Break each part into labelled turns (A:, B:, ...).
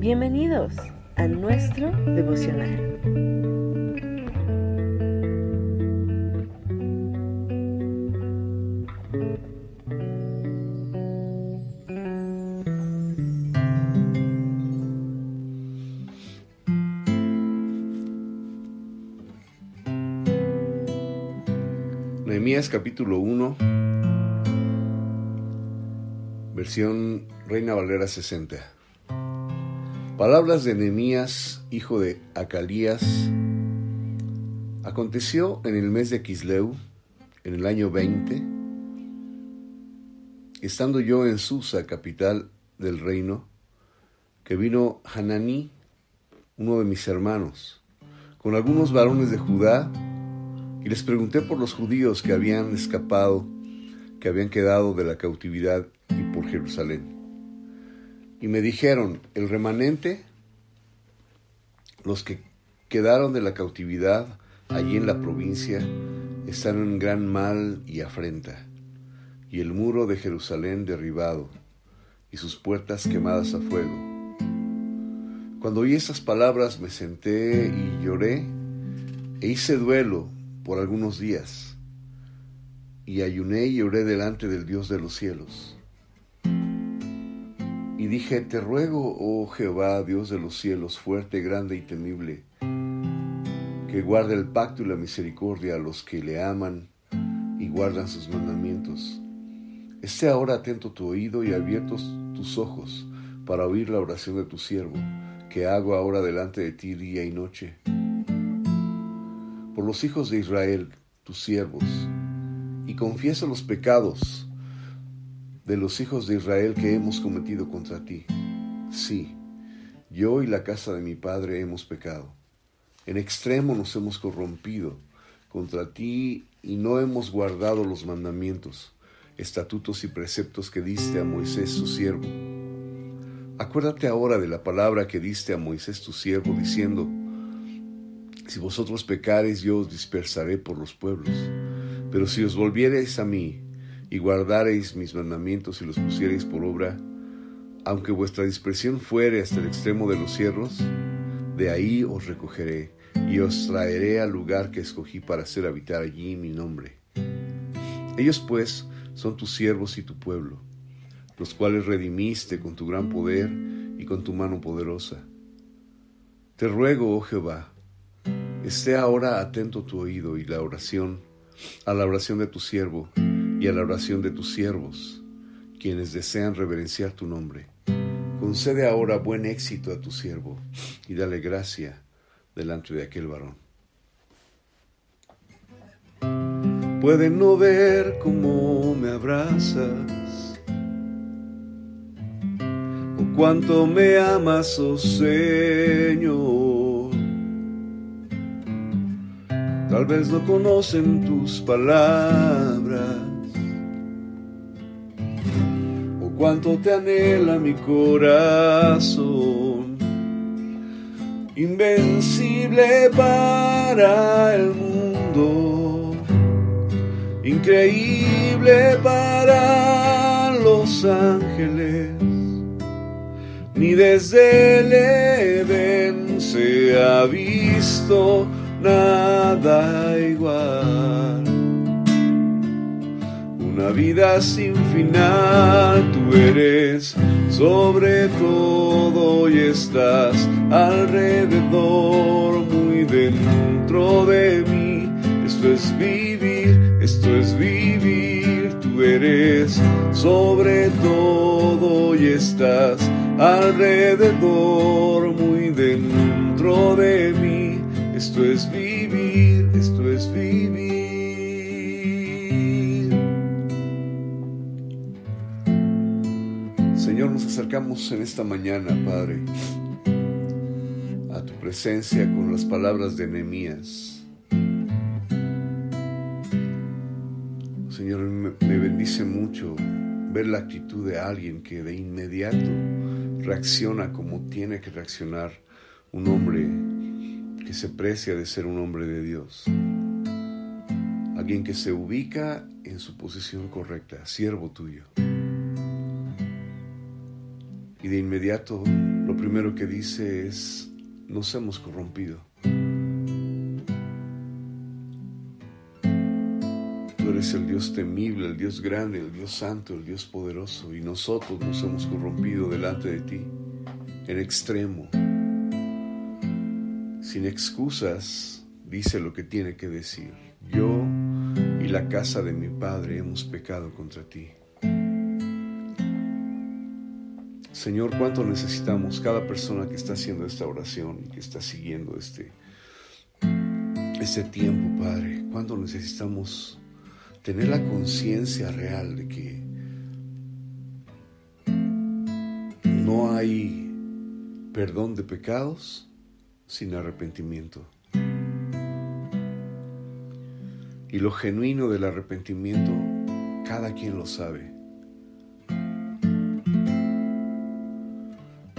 A: Bienvenidos a nuestro devocional.
B: Nehemías capítulo 1, versión Reina Valera 60. Palabras de Nehemías, hijo de Acalías. Aconteció en el mes de Quisleu, en el año 20, estando yo en Susa, capital del reino, que vino Hananí, uno de mis hermanos, con algunos varones de Judá, y les pregunté por los judíos que habían escapado, que habían quedado de la cautividad y por Jerusalén. Y me dijeron, el remanente, los que quedaron de la cautividad allí en la provincia, están en gran mal y afrenta, y el muro de Jerusalén derribado, y sus puertas quemadas a fuego. Cuando oí esas palabras me senté y lloré, e hice duelo por algunos días, y ayuné y oré delante del Dios de los cielos. Y dije, te ruego, oh Jehová, Dios de los cielos, fuerte, grande y temible, que guarde el pacto y la misericordia a los que le aman y guardan sus mandamientos. Esté ahora atento tu oído y abiertos tus ojos para oír la oración de tu siervo, que hago ahora delante de ti día y noche por los hijos de Israel, tus siervos, y confieso los pecados de los hijos de Israel que hemos cometido contra ti. Sí, yo y la casa de mi padre hemos pecado. En extremo nos hemos corrompido contra ti y no hemos guardado los mandamientos, estatutos y preceptos que diste a Moisés su siervo. Acuérdate ahora de la palabra que diste a Moisés tu siervo, diciendo, si vosotros pecareis, yo os dispersaré por los pueblos. Pero si os volviereis a mí y guardareis mis mandamientos y los pusiereis por obra, aunque vuestra dispersión fuere hasta el extremo de los cierros, de ahí os recogeré y os traeré al lugar que escogí para hacer habitar allí mi nombre. Ellos pues son tus siervos y tu pueblo, los cuales redimiste con tu gran poder y con tu mano poderosa. Te ruego, oh Jehová, Esté ahora atento tu oído y la oración, a la oración de tu siervo y a la oración de tus siervos, quienes desean reverenciar tu nombre. Concede ahora buen éxito a tu siervo y dale gracia delante de aquel varón. Pueden no ver cómo me abrazas o cuánto me amas, oh Señor Tal vez no conocen tus palabras cuánto te anhela mi corazón. Invencible para el mundo, increíble para los ángeles, ni desde el Edén se ha visto nada igual. Una vida sin final, tú eres sobre todo y estás alrededor, muy dentro de mí. Esto es vivir, esto es vivir, tú eres sobre todo y estás alrededor, muy dentro de mí. Esto es vivir, en esta mañana, Padre, a tu presencia con las palabras de Nehemías. Señor, me bendice mucho ver la actitud de alguien que de inmediato reacciona como tiene que reaccionar un hombre que se precia de ser un hombre de Dios. Alguien que se ubica en su posición correcta, siervo tuyo. Y de inmediato lo primero que dice es, nos hemos corrompido. Tú eres el Dios temible, el Dios grande, el Dios santo, el Dios poderoso, y nosotros nos hemos corrompido delante de ti, en extremo. Sin excusas, dice lo que tiene que decir. Yo y la casa de mi Padre hemos pecado contra ti. Señor, cuánto necesitamos cada persona que está haciendo esta oración y que está siguiendo este, este tiempo, Padre. Cuánto necesitamos tener la conciencia real de que no hay perdón de pecados sin arrepentimiento. Y lo genuino del arrepentimiento, cada quien lo sabe.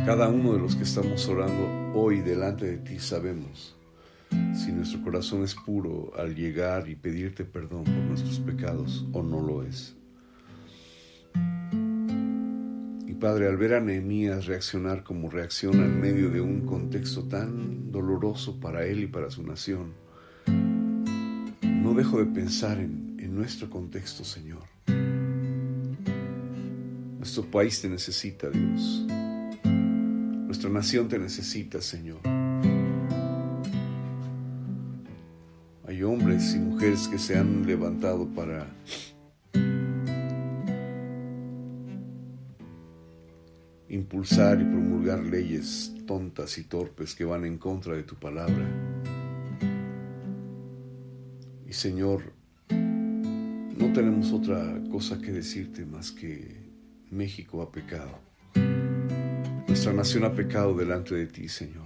B: Cada uno de los que estamos orando hoy delante de ti sabemos si nuestro corazón es puro al llegar y pedirte perdón por nuestros pecados o no lo es. Y Padre, al ver a Nehemías reaccionar como reacciona en medio de un contexto tan doloroso para él y para su nación, no dejo de pensar en, en nuestro contexto, Señor. Nuestro país te necesita, Dios. Nuestra nación te necesita, Señor. Hay hombres y mujeres que se han levantado para impulsar y promulgar leyes tontas y torpes que van en contra de tu palabra. Y Señor, no tenemos otra cosa que decirte más que México ha pecado. Nuestra nación ha pecado delante de ti, Señor.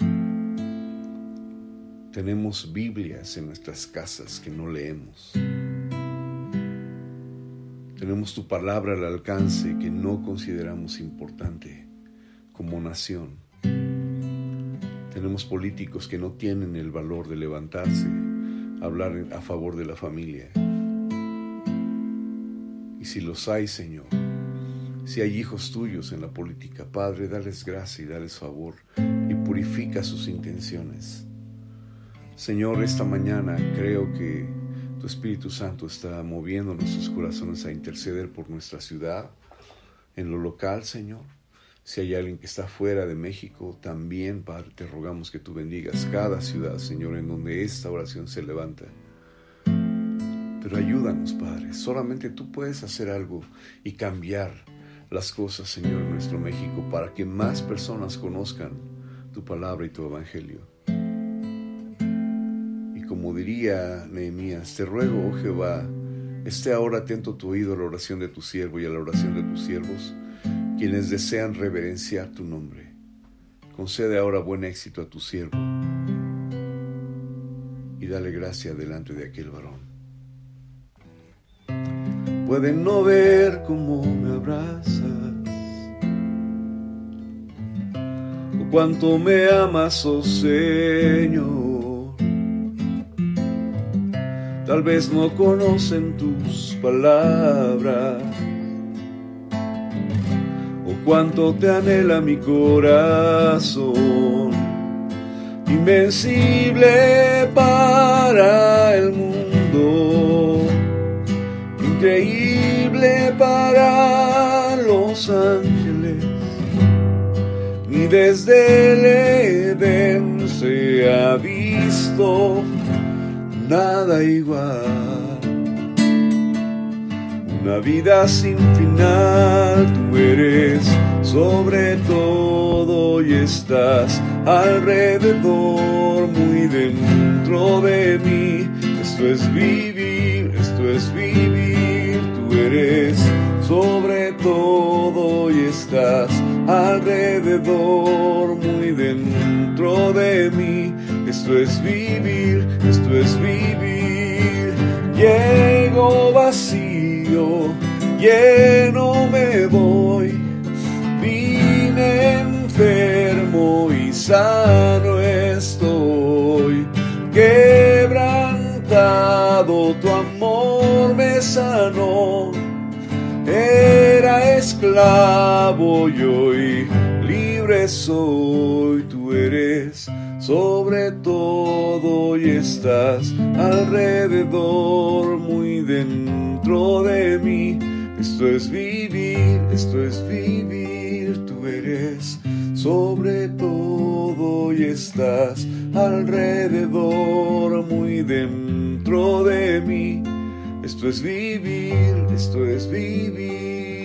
B: Tenemos Biblias en nuestras casas que no leemos. Tenemos tu palabra al alcance que no consideramos importante como nación. Tenemos políticos que no tienen el valor de levantarse, hablar a favor de la familia. Y si los hay, Señor, si hay hijos tuyos en la política, Padre, dales gracia y dales favor y purifica sus intenciones. Señor, esta mañana creo que tu Espíritu Santo está moviendo nuestros corazones a interceder por nuestra ciudad, en lo local, Señor. Si hay alguien que está fuera de México, también, Padre, te rogamos que tú bendigas cada ciudad, Señor, en donde esta oración se levanta. Pero ayúdanos, Padre. Solamente tú puedes hacer algo y cambiar las cosas, Señor, nuestro México, para que más personas conozcan tu palabra y tu evangelio. Y como diría Nehemías, te ruego, oh Jehová, esté ahora atento tu oído a la oración de tu siervo y a la oración de tus siervos, quienes desean reverenciar tu nombre. Concede ahora buen éxito a tu siervo y dale gracia delante de aquel varón. Pueden no ver cómo me abrazas. O cuánto me amas, oh Señor. Tal vez no conocen tus palabras. O cuánto te anhela mi corazón, invencible para el mundo. Increíble para los ángeles, ni desde el Edén se ha visto nada igual. Una vida sin final, tú eres sobre todo y estás alrededor, muy dentro de mí. Esto es vivir, esto es vivir, eres sobre todo y estás alrededor, muy dentro de mí. Esto es vivir, esto es vivir. Llego vacío, lleno esclavo y libre soy, tú eres sobre todo y estás alrededor, muy dentro de mí. Esto es vivir, esto es vivir, tú eres sobre todo y estás alrededor, muy dentro de mí. Esto es vivir, esto es vivir.